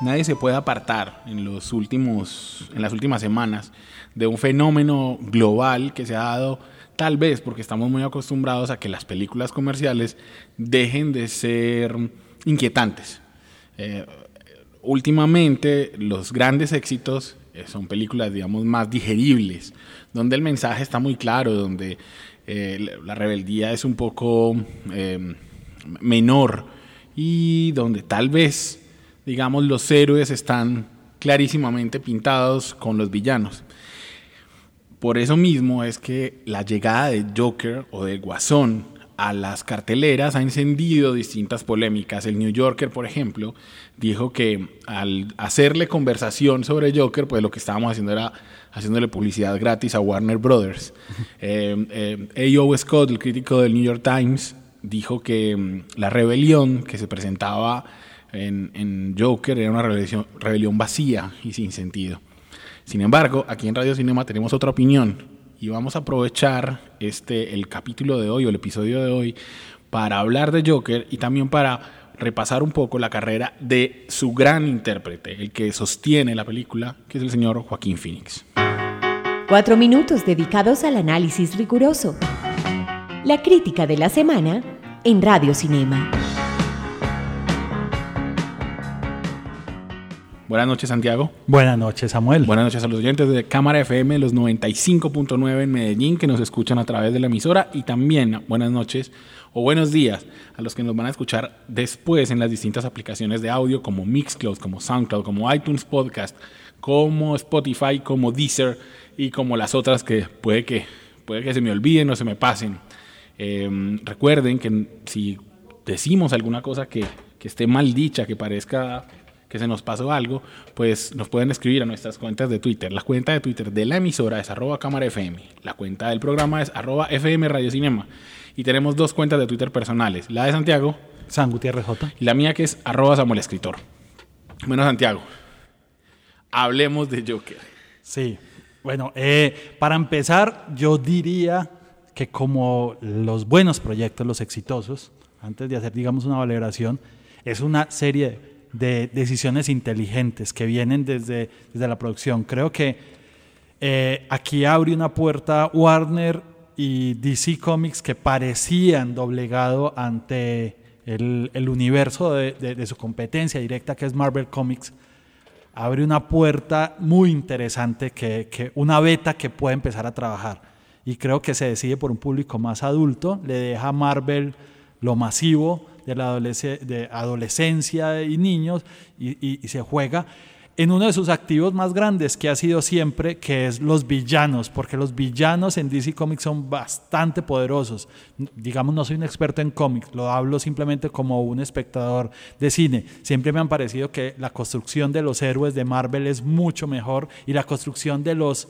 Nadie se puede apartar en, los últimos, en las últimas semanas de un fenómeno global que se ha dado tal vez porque estamos muy acostumbrados a que las películas comerciales dejen de ser inquietantes. Eh, últimamente los grandes éxitos eh, son películas, digamos, más digeribles, donde el mensaje está muy claro, donde eh, la rebeldía es un poco menor y donde tal vez digamos, los héroes están clarísimamente pintados con los villanos. Por eso mismo es que la llegada de Joker o de Guasón a las carteleras ha encendido distintas polémicas. El New Yorker, por ejemplo, dijo que al hacerle conversación sobre Joker, pues lo que estábamos haciendo era haciéndole publicidad gratis a Warner Brothers. eh, eh, Scott, el crítico del New York Times, dijo que mm, la rebelión que se presentaba en, Joker era una rebelión, rebelión vacía y sin sentido. Sin embargo, aquí en Radio Cinema tenemos otra opinión y vamos a aprovechar este el capítulo de hoy o el episodio de hoy para hablar de Joker y también para repasar un poco la carrera de su gran intérprete, el que sostiene la película, que es el señor Joaquín Phoenix. Cuatro minutos dedicados al análisis riguroso. La crítica de la semana en Radio Cinema. Buenas noches, Santiago. Buenas noches, Samuel. Buenas noches a los oyentes de Cámara FM, los 95.9 en Medellín, que nos escuchan a través de la emisora. Y también buenas noches o buenos días a los que nos van a escuchar después en las distintas aplicaciones de audio, como Mixcloud, como Soundcloud, como iTunes Podcast, como Spotify, como Deezer y como las otras que puede que, puede que se me olviden o se me pasen. Em, recuerden que si decimos alguna cosa que, que esté mal dicha, que parezca que se nos pasó algo, pues nos pueden escribir a nuestras cuentas de Twitter. La cuenta de Twitter de la emisora es arroba cámara FM. La cuenta del programa es arroba FM Radio Cinema. Y tenemos dos cuentas de Twitter personales. La de Santiago. San Gutiérrez J. Y la mía que es arroba Samuel Escritor. Bueno, Santiago, hablemos de Joker. Sí. Bueno, eh, para empezar, yo diría que como los buenos proyectos, los exitosos, antes de hacer, digamos, una valoración, es una serie de de decisiones inteligentes que vienen desde, desde la producción. Creo que eh, aquí abre una puerta Warner y DC Comics que parecían doblegado ante el, el universo de, de, su competencia directa que es Marvel Comics. Abre una puerta muy interesante, que, que una beta que puede empezar a trabajar. Y creo que se decide por un público más adulto, le deja a Marvel lo masivo, de la adolescencia y niños y, se juega en uno de sus activos más grandes que ha sido siempre, que es los villanos, porque los villanos en DC Comics son bastante poderosos. Digamos, no soy un experto en cómics, lo hablo simplemente como un espectador de cine. Siempre me han parecido que la construcción de los héroes de Marvel es mucho mejor y la construcción de los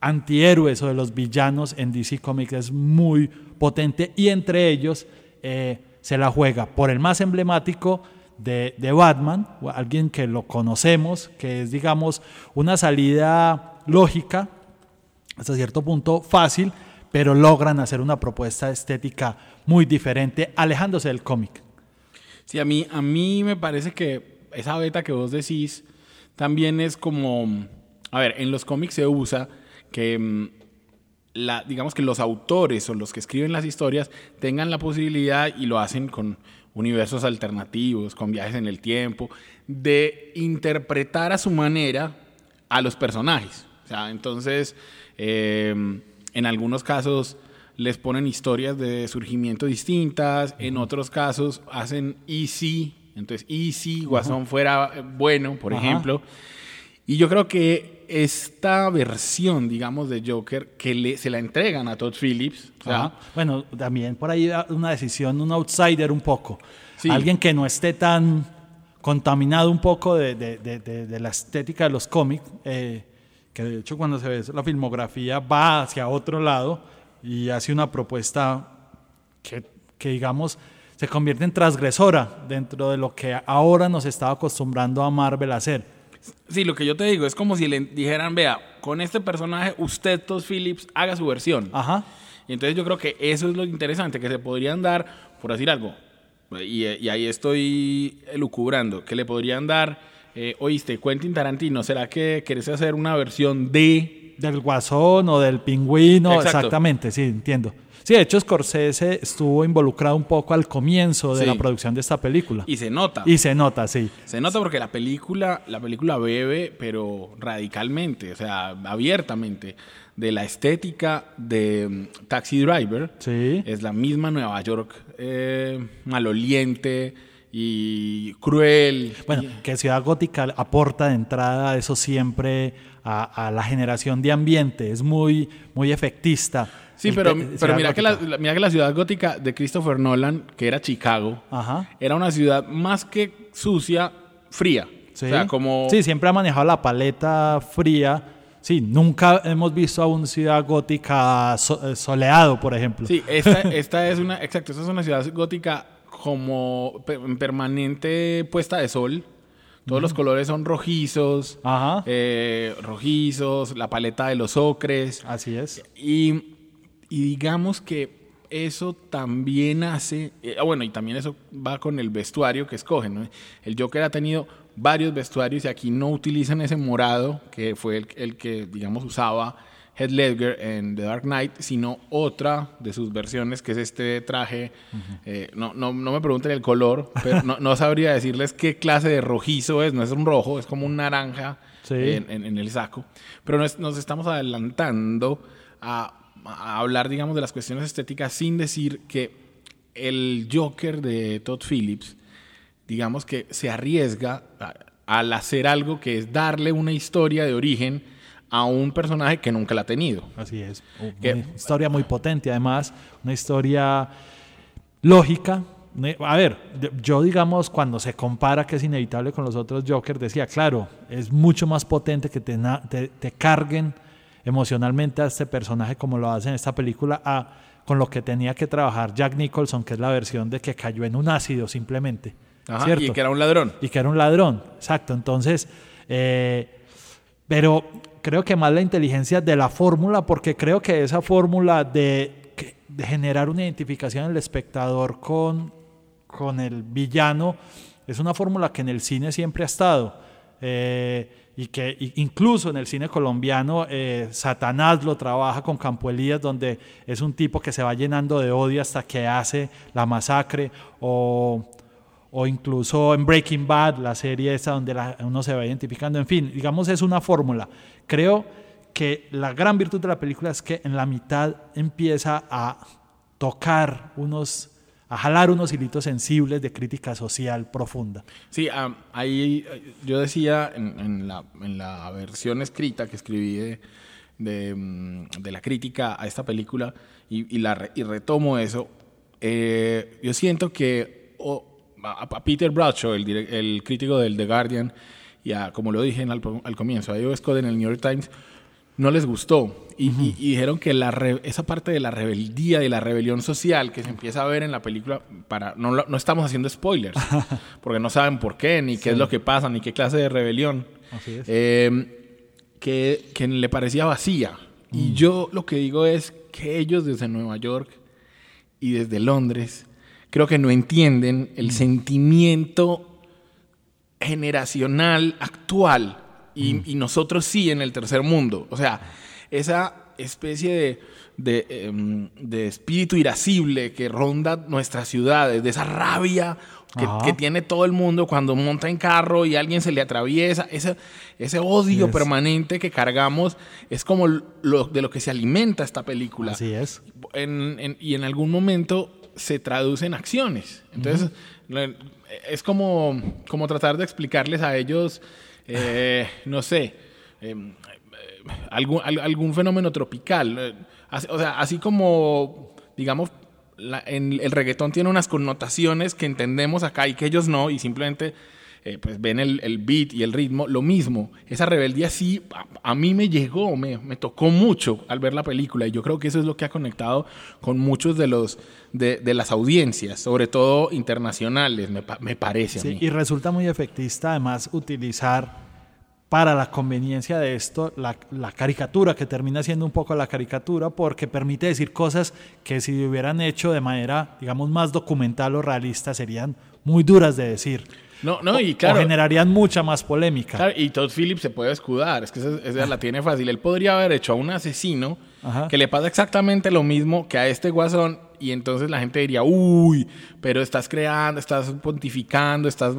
antihéroes o de los villanos en DC Comics es muy potente y entre ellos... Eh, se la juega por el más emblemático de, Batman, alguien que lo conocemos, que es, digamos, una salida lógica, hasta cierto punto fácil, pero logran hacer una propuesta estética muy diferente, alejándose del cómic. Sí, a mí, a mí me parece que esa beta que vos decís también es como, a ver, en los cómics se usa que mm, la, digamos que los autores o los que escriben las historias tengan la posibilidad y lo hacen con universos alternativos, con viajes en el tiempo, de interpretar a su manera a los personajes. O sea, entonces, eh, en algunos casos les ponen historias de surgimiento distintas, en otros casos hacen easy, entonces easy, Guasón fuera bueno, por ejemplo. Y yo creo que esta versión, digamos, de Joker que le, se la entregan a Todd Phillips. Bueno, también por ahí una decisión, un outsider un poco. Alguien que no esté tan contaminado un poco de, de- de- de- de la estética de los cómics, eh, que de hecho cuando se ve la filmografía va hacia otro lado y hace una propuesta que, que, digamos se convierte en transgresora dentro de lo que ahora nos estaba acostumbrando a Marvel a hacer. Sí, lo que yo te digo es como si le dijeran, vea, con este personaje usted, Todd Phillips, haga su versión. Ajá. Y entonces yo creo que eso es lo interesante, que se podrían dar, por decir algo, y, y ahí estoy elucubrando, que le podrían dar, eh, oíste, Quentin Tarantino, ¿será que querés hacer una versión de... Del guasón o del pingüino, Exacto. exactamente, sí, entiendo. Sí, de hecho Scorsese estuvo involucrado un poco al comienzo de Sí. la producción de esta película. Y se nota. Y se nota, sí. Se nota porque la película, la película bebe, pero radicalmente, o sea, abiertamente, de la estética de mm, Taxi Driver. Sí. Es la misma Nueva York eh, maloliente y cruel. Bueno, que Ciudad Gótica aporta de entrada eso siempre a, a la generación de ambiente, es muy, muy efectista. Sí, El pero, pero mira, que la, mira que la ciudad gótica de Christopher Nolan, que era Chicago, Ajá. era una ciudad más que sucia, fría. Sí. O sea, como... Sí, siempre ha manejado la paleta fría. Sí, nunca hemos visto a una ciudad gótica so- eh, soleado, por ejemplo. Sí, esta, esta es una, exacto, esta es una ciudad gótica como pe- en permanente puesta de sol. Todos los colores son rojizos, Ajá. eh, rojizos, la paleta de los ocres. Así es. Y, y digamos que eso también hace, eh, ah, bueno, y también eso va con el vestuario que escogen. ¿no? El Joker ha tenido varios vestuarios y aquí no utilizan ese morado que fue el, el que, digamos, usaba Heath Ledger en The Dark Knight, sino otra de sus versiones, que es este traje. eh, no, no, no me pregunten el color, pero no, no sabría decirles qué clase de rojizo es. No es un rojo, es como un naranja Sí. en, en- en el saco. Pero nos, nos estamos adelantando a, a hablar, digamos, de las cuestiones estéticas sin decir que el Joker de Todd Phillips, digamos que se arriesga a- al hacer algo que es darle una historia de origen a un personaje que nunca la ha tenido. Así es. Que- Una historia muy potente, además, una historia lógica. A ver, yo digamos, cuando se compara que es inevitable con los otros Joker, decía, claro, es mucho más potente que te, na- te, te carguen emocionalmente a este personaje como lo hace en esta película, a, con lo que tenía que trabajar Jack Nicholson, que es la versión de que cayó en un ácido simplemente. Ajá, ¿cierto? y que era un ladrón. y que era un ladrón, exacto. Entonces, eh, pero creo que más la inteligencia de la fórmula, porque creo que esa fórmula de, de generar una identificación del espectador con, con el villano es una fórmula que en el cine siempre ha estado. eh, y que incluso en el cine colombiano eh, Satanás lo trabaja con Campo Elías, donde es un tipo que se va llenando de odio hasta que hace la masacre, o, o incluso en Breaking Bad, la serie esa donde la- uno se va identificando. En fin, digamos, es una fórmula. Creo que la gran virtud de la película es que en la mitad empieza a tocar unos, a jalar unos hilitos sensibles de crítica social profunda. Sí, am, ahí eh, yo decía en, en la, en la versión escrita que escribí de, de, mm, de la crítica a esta película y, y la, y retomo eso, eh, yo siento que o- a, a Peter Bradshaw, el, el crítico del The Guardian, y a, como lo dije en al, al comienzo, a Ivo Scott en el New York Times, no les gustó. Y, y- y dijeron que la re- esa parte de la rebeldía y la rebelión social que se empieza a ver en la película, para no, no estamos haciendo spoilers, porque no saben por qué, ni qué es lo que pasa, ni qué clase de rebelión, Así es. eh, que, que le parecía vacía. Y yo lo que digo es que ellos desde Nueva York y desde Londres creo que no entienden el sentimiento generacional actual y, y nosotros sí en el tercer mundo. O sea, esa especie de, de, em, de espíritu irascible que ronda nuestras ciudades, de esa rabia que, tiene todo el mundo cuando monta en carro y alguien se le atraviesa, ese, ese odio permanente que cargamos es como lo, de lo que se alimenta esta película Así es. en- en- y en algún momento se traduce en acciones. Entonces, es como, como tratar de explicarles a ellos, eh, no sé, em, eh, algún, al- algún fenómeno tropical. eh, o sea, así como, digamos, el reggaetón tiene unas connotaciones que entendemos acá y que ellos no, y simplemente eh, pues ven el, el, beat y el ritmo, lo mismo. Esa rebeldía sí, a, a mí me llegó, me, me, tocó mucho al ver la película. Y yo creo que eso es lo que ha conectado con muchos de los de, de las audiencias, sobre todo internacionales, me, me parece. Sí, a mí. y resulta muy efectista además utilizar para la conveniencia de esto la, la, caricatura, que termina siendo un poco la caricatura, porque permite decir cosas que si hubieran hecho de manera, digamos, más documental o realista, serían muy duras de decir. No, no, y claro. O generarían mucha más polémica. Claro, y Todd Phillips se puede escudar, es que esa, esa la tiene fácil. Él podría haber hecho a un asesino Ajá. que le pasa exactamente lo mismo que a este guasón, y entonces la gente diría, uy, pero estás creando, estás pontificando, estás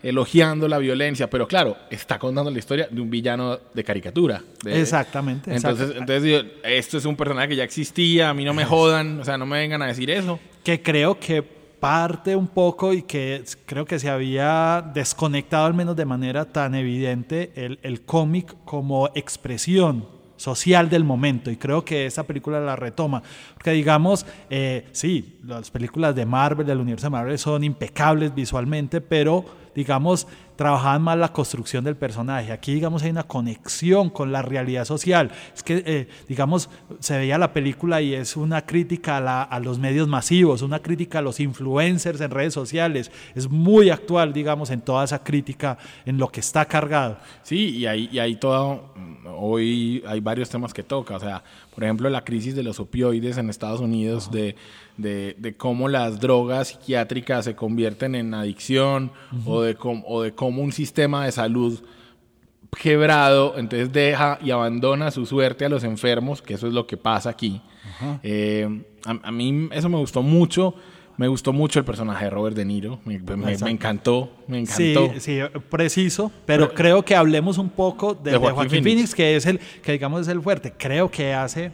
elogiando la violencia, pero claro, está contando la historia de un villano de caricatura. De, exactamente. Entonces, entonces esto es un personaje que ya existía, a mí no me jodan, o sea, no me vengan a decir eso. Que creo que parte un poco y que creo que se había desconectado al menos de manera tan evidente el, el cómic como expresión social del momento. Y creo que esa película la retoma. Porque digamos eh, sí las películas de Marvel del universo de Marvel son impecables visualmente pero digamos trabajaban más la construcción del personaje. Aquí, digamos, hay una conexión con la realidad social. Es que, eh, digamos, se veía la película y es una crítica a, la, a, los medios masivos, una crítica a los influencers en redes sociales. Es muy actual, digamos, en toda esa crítica, en lo que está cargado. Sí, y hay, y hay todo, hoy hay varios temas que toca. O sea, por ejemplo, la crisis de los opioides en Estados Unidos, de, de, de, cómo las drogas psiquiátricas se convierten en adicción uh -huh. o, de o de cómo un sistema de salud quebrado, entonces deja y abandona su suerte a los enfermos, que eso es lo que pasa aquí. Eh, a, a, mí eso me gustó mucho. Me gustó mucho el personaje de Robert De Niro. Me, me, me encantó, me encantó. Sí, sí preciso. Pero, pero, creo que hablemos un poco de, de Joaquín, Joaquín Phoenix. Phoenix, que es el que digamos es el fuerte. Creo que hace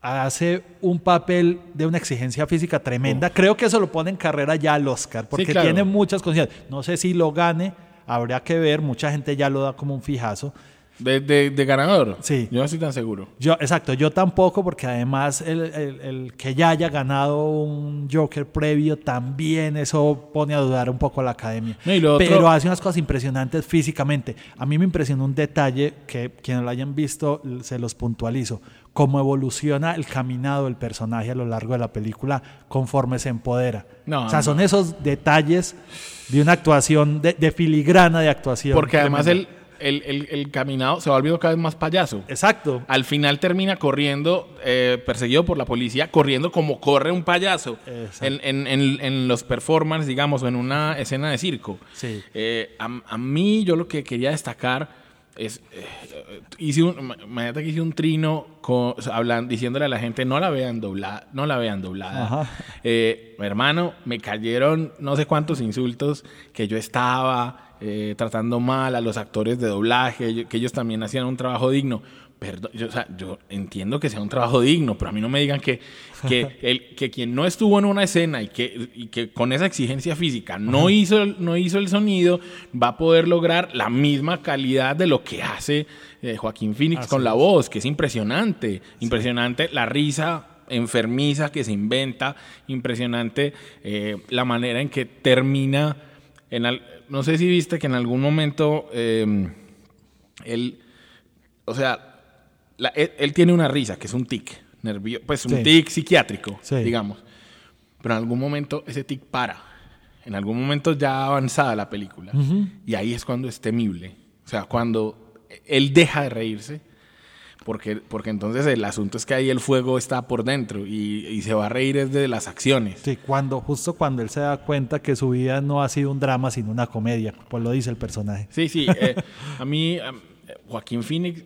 hace un papel de una exigencia física tremenda. Creo que eso lo pone en carrera ya al Oscar, porque sí, claro. tiene muchas cosas. No sé si lo gane, habría que ver. Mucha gente ya lo da como un fijazo. De, de, de, ganador. Sí. Yo no estoy tan seguro. Yo, exacto, yo tampoco, porque además el, el, el, que ya haya ganado un Joker previo también eso pone a dudar un poco a la academia. No, Pero hace unas cosas impresionantes físicamente. A mí me impresionó un detalle que quienes lo hayan visto se los puntualizo. Cómo evoluciona el caminado del personaje a lo largo de la película conforme se empodera. No, o sea, no. son esos detalles de una actuación, de, de filigrana de actuación. Porque además él el, el, el, caminado se va volviendo cada vez más payaso. Exacto. Al final termina corriendo, eh, perseguido por la policía, corriendo como corre un payaso en, en, en, en, los performances, digamos, o en una escena de circo. Sí. Eh, a, a, mí, yo lo que quería destacar es. Eh, hice un, imagínate que hice un trino con, hablando, diciéndole a la gente: no la vean doblada, no la vean doblada. Eh, hermano, me cayeron no sé cuántos insultos que yo estaba eh, tratando mal a los actores de doblaje, que ellos también hacían un trabajo digno. Perdón, yo, o sea, yo entiendo que sea un trabajo digno, pero a mí no me digan que, que, el, que quien no estuvo en una escena y que, y que con esa exigencia física no hizo, no hizo el sonido, va a poder lograr la misma calidad de lo que hace eh, Joaquín Phoenix Así con la voz, que es impresionante. Sí. Impresionante la risa enfermiza que se inventa, impresionante eh, la manera en que termina. En al, no sé si viste que en algún momento eh, él, o sea, la, él, él, tiene una risa, que es un tic, nervio, pues un sí. tic psiquiátrico, sí. digamos. Pero en algún momento ese tic para. En algún momento ya avanzada la película. Uh -huh. Y ahí es cuando es temible. O sea, cuando él deja de reírse. Porque, porque entonces el asunto es que ahí el fuego está por dentro y, y, se va a reír desde las acciones. Sí, cuando, justo cuando él se da cuenta que su vida no ha sido un drama, sino una comedia, pues lo dice el personaje. Sí, sí. Eh, a mí, Joaquín Phoenix,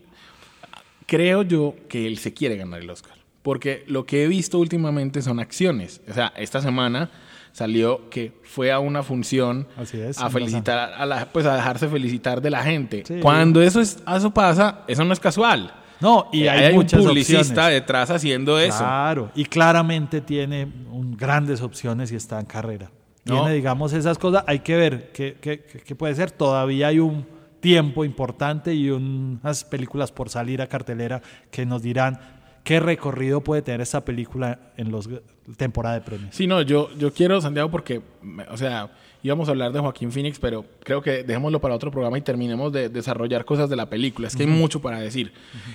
creo yo que él se quiere ganar el Oscar. Porque lo que he visto últimamente son acciones. O sea, esta semana salió que fue a una función es, a felicitar a la, pues a dejarse felicitar de la gente. Sí. Cuando eso es, eso pasa, eso no es casual. No, y hay, hay muchas un publicista opciones. detrás haciendo eso. Claro, y claramente tiene un, grandes opciones y está en carrera. Tiene, no. digamos, esas cosas. Hay que ver qué, qué, qué puede ser. Todavía hay un tiempo importante y unas películas por salir a cartelera que nos dirán qué recorrido puede tener esta película en los temporada de premios. Sí, no, yo, yo quiero, Santiago, porque, o sea, íbamos a hablar de Joaquín Phoenix, pero creo que dejémoslo para otro programa y terminemos de desarrollar cosas de la película. Es que hay mucho para decir.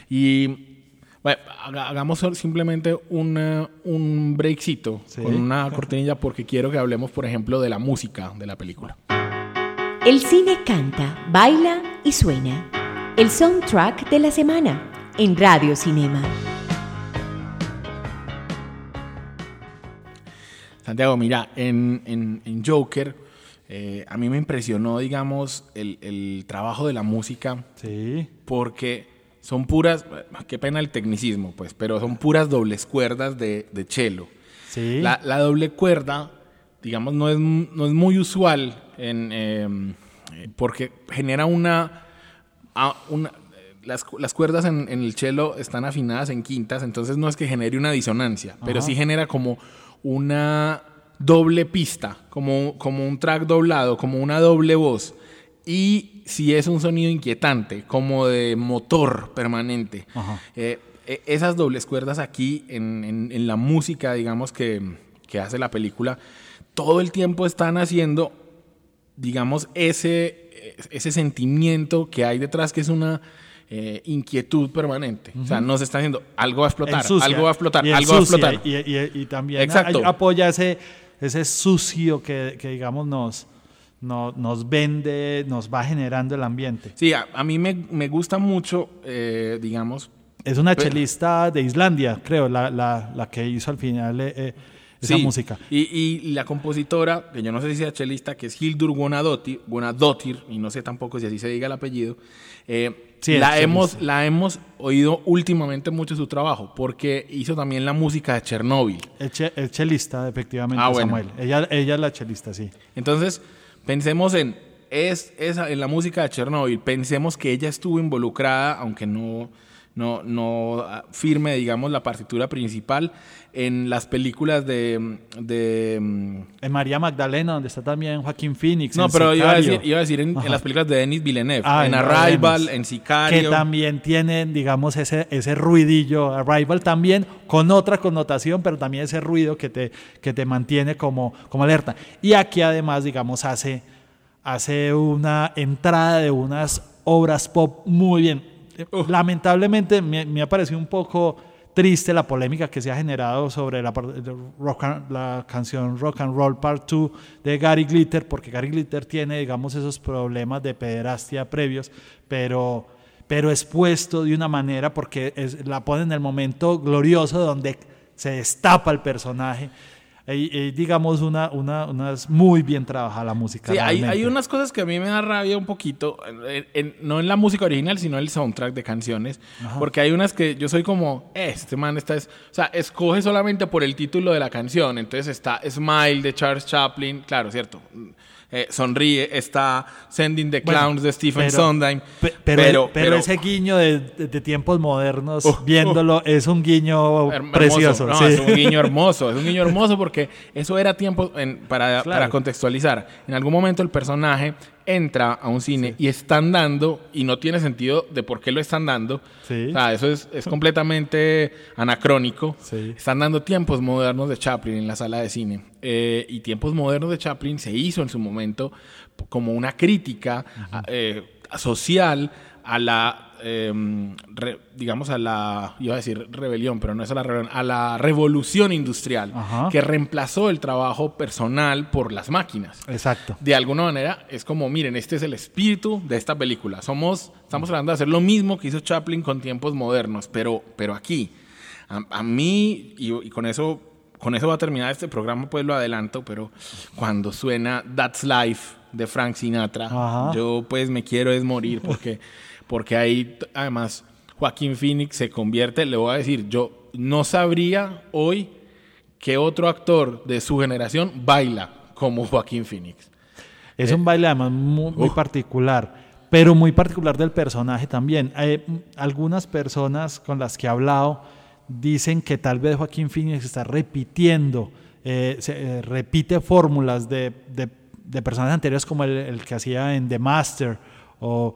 Y bueno, hagamos simplemente una, un breakcito con una cortinilla porque quiero que hablemos, por ejemplo, de la música de la película. El cine canta, baila y suena. El soundtrack de la semana en Radio Cinema. Santiago, mira, en, en, Joker eh, a mí me impresionó, digamos, el, trabajo de la música. Sí. Porque son puras, qué pena el tecnicismo, pues, pero son puras dobles cuerdas de, de cello. Sí. La, doble cuerda, digamos, no es, no es muy usual en, em, porque genera una, una las, las, cuerdas en, el cello están afinadas en quintas, entonces no es que genere una disonancia, pero sí genera como una doble pista, como, como un track doblado, como una doble voz. Y si es un sonido inquietante, como de motor permanente. Eh, e, esas dobles cuerdas aquí en, en, la música, digamos, que, que, hace la película, todo el tiempo están haciendo, digamos, ese, ese sentimiento que hay detrás, que es una eh, inquietud permanente. O sea, no se está haciendo algo va a explotar, algo va a explotar, algo va a explotar. Y, también apoya ese, ese sucio que, digamos, nos, nos vende, nos va generando el ambiente. Sí, a, mí me, gusta mucho, eh, digamos. Es una chelista de Islandia, creo, la, la, que hizo al final. Eh, esa música. Y, y, la compositora, que yo no sé si sea chelista, que es Hildur Gunnadóttir, y no sé tampoco si así se diga el apellido, eh, la, hemos, la hemos oído últimamente mucho su trabajo, porque hizo también la música de Chernóbil. El, chelista, efectivamente, ah, Samuel. Ella, ella es la chelista, sí. Entonces, pensemos en, es, esa, en la música de Chernóbil, pensemos que ella estuvo involucrada, aunque no no, no ah, firme, digamos, la partitura principal en las películas de... de mm, en María Magdalena, donde está también Joaquín Phoenix. No, pero iba a, decir, iba a decir, en, las películas de Denis Villeneuve, ah, en, Arrival, en Sicario. Que también tienen, digamos, ese, ese ruidillo. Arrival también con otra connotación, pero también ese ruido que te, que te mantiene como, como alerta. Y aquí además, digamos, hace, hace una entrada de unas obras pop muy bien Lamentablemente me, ha parecido un poco triste la polémica que se ha generado sobre la, la canción Rock and Roll Part 2 de Gary Glitter, porque Gary Glitter tiene, digamos, esos problemas de pederastia previos, pero, pero expuesto de una manera porque la pone en el momento glorioso donde se destapa el personaje digamos, una, una, unas muy bien trabajada la música. Sí, hay, hay, unas cosas que a mí me da rabia un poquito, no en la música original, sino en el soundtrack de canciones, porque hay unas que yo soy como, eh, este man está, es, o sea, escoge solamente por el título de la canción, entonces está Smile de Charles Chaplin, claro, cierto eh, sonríe, está Sending the Clowns de Stephen Sondheim. Pero, pero, ese guiño de, tiempos modernos, viéndolo, es un guiño precioso. Es un guiño hermoso, es un guiño hermoso porque eso era tiempo, para, para contextualizar. En algún momento el personaje entra a un cine y están dando, y no tiene sentido de por qué lo están dando. O sea, eso es, es completamente anacrónico. Están dando tiempos modernos de Chaplin en la sala de cine. Eh, y tiempos modernos de Chaplin se hizo en su momento como una crítica eh, social a la Em, digamos, a la, iba a decir rebelión, pero no es a la rebelión, a la revolución industrial, que reemplazó el trabajo personal por las máquinas. Exacto. De alguna manera, es como, miren, este es el espíritu de esta película. Somos, estamos hablando de hacer lo mismo que hizo Chaplin con tiempos modernos, pero, pero aquí, a, mí, y, con eso con eso va a terminar este programa, pues lo adelanto, pero cuando suena That's Life de Frank Sinatra, yo pues me quiero es morir porque porque ahí además Joaquín Phoenix se convierte, le voy a decir, yo no sabría hoy qué otro actor de su generación baila como Joaquín Phoenix. Es un baile además muy, particular, pero muy particular del personaje también. Hay algunas personas con las que he hablado dicen que tal vez Joaquín Phoenix está repitiendo, eh, se, eh, repite fórmulas de, de, personajes anteriores como el, el, que hacía en The Master o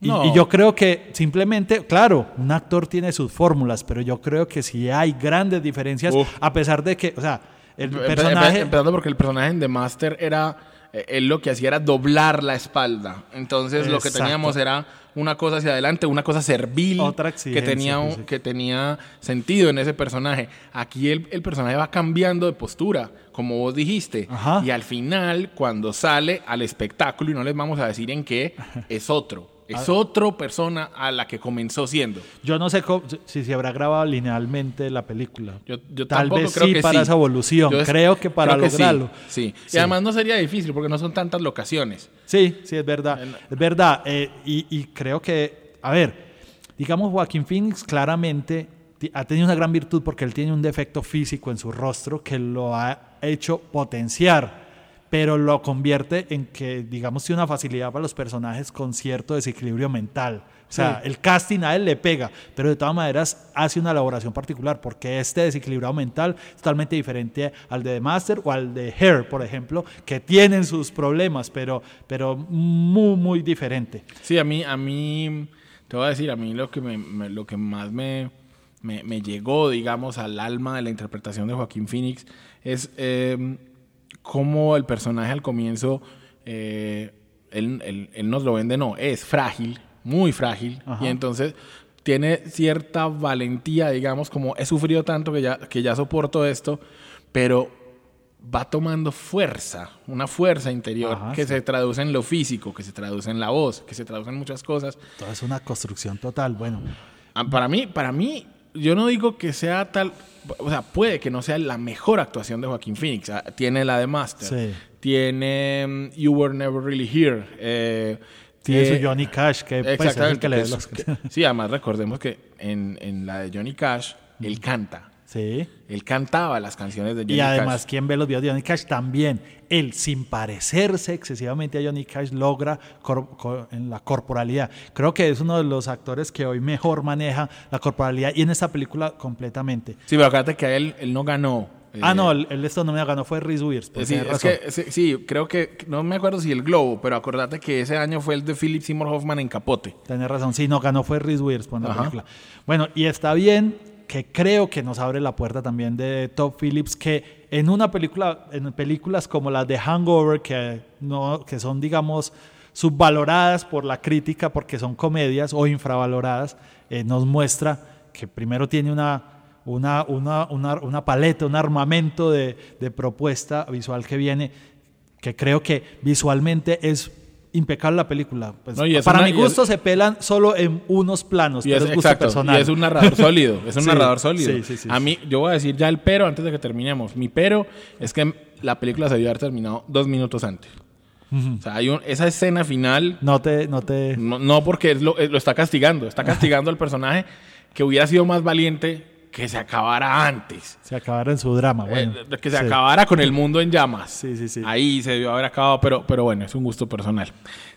Y, No. y yo creo que simplemente, claro, un actor tiene sus fórmulas, pero yo creo que sí hay grandes diferencias, Uf. a pesar de que, o sea, el Empe- personaje... empe- Empezando porque el personaje en The Master era. eh, Él lo que hacía era doblar la espalda. Entonces lo que teníamos era una cosa hacia adelante, una cosa servil. Otra que tenía, un- que tenía sentido en ese personaje. Aquí el, el personaje va cambiando de postura, como vos dijiste. Ajá. Y al final, cuando sale al espectáculo, y no les vamos a decir en qué, es otro. Es Ah. otra persona a la que comenzó siendo. Yo no sé cómo- si se habrá grabado linealmente la película. Yo, yo Tal vez creo sí que para sí. esa evolución. Yo creo que para creo lograrlo. Sí, Sí. Y además no sería difícil porque no son tantas locaciones. Sí, sí, es verdad. Es verdad. eh, y, y creo que, a ver, digamos, Joaquín Phoenix claramente ha tenido una gran virtud porque él tiene un defecto físico en su rostro que lo ha hecho potenciar, pero lo convierte en que, digamos, tiene una facilidad para los personajes con cierto desequilibrio mental. O sea, Sí. el casting a él le pega, pero de todas maneras hace una elaboración particular porque este desequilibrado mental es totalmente diferente al de The Master o al de Hair, por ejemplo, que tienen sus problemas, pero, pero muy, muy diferente. Sí, a mí, a mí, te voy a decir, a mí lo que, me, me- lo que más me, me, llegó, digamos, al alma de la interpretación de Joaquín Phoenix es eh, cómo el personaje al comienzo, eh, él, él- él nos lo vende, no, es frágil, muy frágil, Ajá. y entonces tiene cierta valentía, digamos, como he sufrido tanto que ya, que ya soporto esto, pero va tomando fuerza, una fuerza interior Ajá, que sí. se traduce en lo físico, que se traduce en la voz, que se traduce en muchas cosas. Entonces es una construcción total. Bueno, Ah, Para mí, para mí, yo no digo que sea tal, o sea, puede que no sea la mejor actuación de Joaquín Phoenix. Ah, Tiene la de Master, Sí. tiene mm, You Were Never Really Here, eh, tiene tie- su Johnny Cash, que pues, es el Exactamente. que le los... sí, además recordemos que en, en la de Johnny Cash, él canta. Sí. Él cantaba las canciones de Johnny Y además, Cash. quien ve los videos de Johnny Cash también, él, sin parecerse excesivamente a Johnny Cash, logra en la corporalidad. Creo que es uno de los actores que hoy mejor maneja la corporalidad y en esta película completamente. Sí, pero acuérdate que él, él no ganó. ah, eh, no, el, el esto no me ganó, fue Reese Witherspoon. Sí, tienes es razón. que, sí, sí, creo que, no me acuerdo si el Globo, pero acordate que ese año fue el de Philip Seymour Hoffman en Capote. Tenés razón, sí, no, ganó fue Reese Witherspoon la Ajá. película. Bueno, y está bien que creo que nos abre la puerta también de Top Phillips, que en una película, en películas como las de Hangover, que, no, que son, digamos, subvaloradas por la crítica porque son comedias o infravaloradas, eh, nos muestra que primero tiene una, una, una, una, una paleta, un armamento de, de propuesta visual que viene, que creo que visualmente es impecable la película. Pues, No, para una- mi gusto es- se pelan solo en unos planos, Y pero es, es gusto exacto, personal. y es un narrador sólido, es un Sí, narrador sólido. sí, sí, sí, a mí, yo voy a decir ya el pero antes de que terminemos. Mi pero es que la película se debió haber terminado dos minutos antes. O sea, hay un- esa escena final, No te, no te... no, no porque lo, es- lo está castigando, está castigando al personaje que hubiera sido más valiente que se acabara antes. Se acabaron en su drama, bueno. Eh, que se sí. acabara con el mundo en llamas. Sí, sí, sí. Ahí se debió haber acabado, pero, pero bueno, es un gusto personal.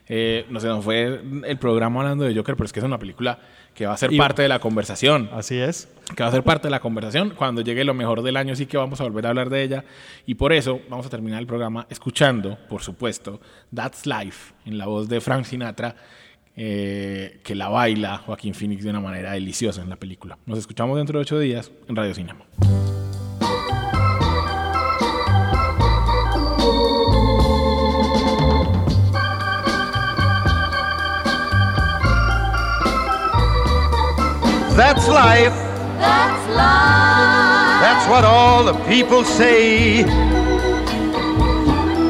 Eh, no sé, nos fue el programa hablando de Joker, pero es que es una película que va a ser Y- parte de la conversación. Así es. Que va a ser parte de la conversación. Cuando llegue lo mejor del año, sí que vamos a volver a hablar de ella. Y por eso vamos a terminar el programa escuchando, por supuesto, That's Life, en la voz de Frank Sinatra, eh, que la baila Joaquín Phoenix de una manera deliciosa en la película. Nos escuchamos dentro de ocho días en Radio Cinema. That's life. That's life. That's what all the people say.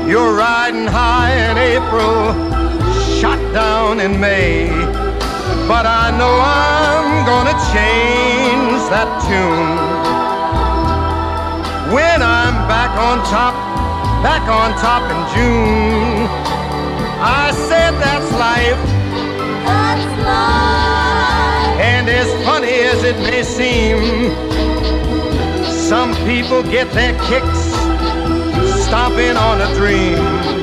You're riding high in April, shot down in May. But I know I'm gonna change that tune. When I'm back on top, back on top in June. I said that's life. That's life. And as funny as it may seem, some people get their kicks stomping on a dream.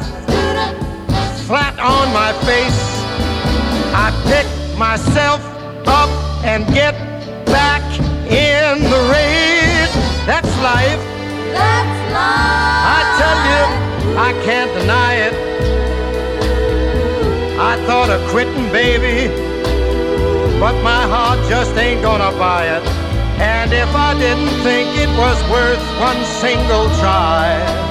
flat on my face, I pick myself up and get back in the race. That's life. That's life. I tell you, I can't deny it. I thought of quitting, baby, but my heart just ain't gonna buy it. And if I didn't think it was worth one single try,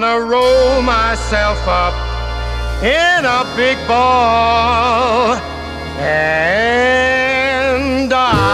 gonna roll myself up in a big ball and die.